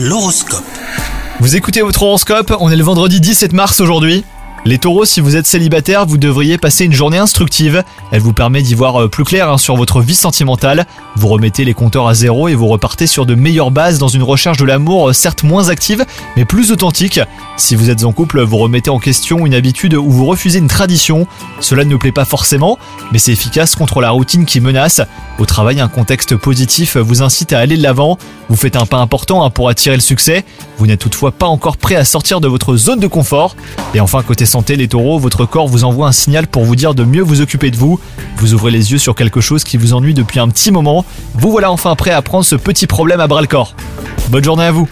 L'horoscope. Vous écoutez votre horoscope, on est le vendredi 17 mars aujourd'hui. Les taureaux, si vous êtes célibataire, vous devriez passer une journée instructive. Elle vous permet d'y voir euh, plus clair hein, sur votre vie sentimentale. Vous remettez les compteurs à zéro et vous repartez sur de meilleures bases dans une recherche de l'amour, euh, certes moins active, mais plus authentique. Si vous êtes en couple, vous remettez en question une habitude ou vous refusez une tradition. Cela ne plaît pas forcément, mais c'est efficace contre la routine qui menace. Au travail, un contexte positif vous incite à aller de l'avant. Vous faites un pas important hein, pour attirer le succès. Vous n'êtes toutefois pas encore prêt à sortir de votre zone de confort. Et enfin, côté santé, les taureaux, votre corps vous envoie un signal pour vous dire de mieux vous occuper de vous. Vous ouvrez les yeux sur quelque chose qui vous ennuie depuis un petit moment. Vous voilà enfin prêt à prendre ce petit problème à bras le corps. Bonne journée à vous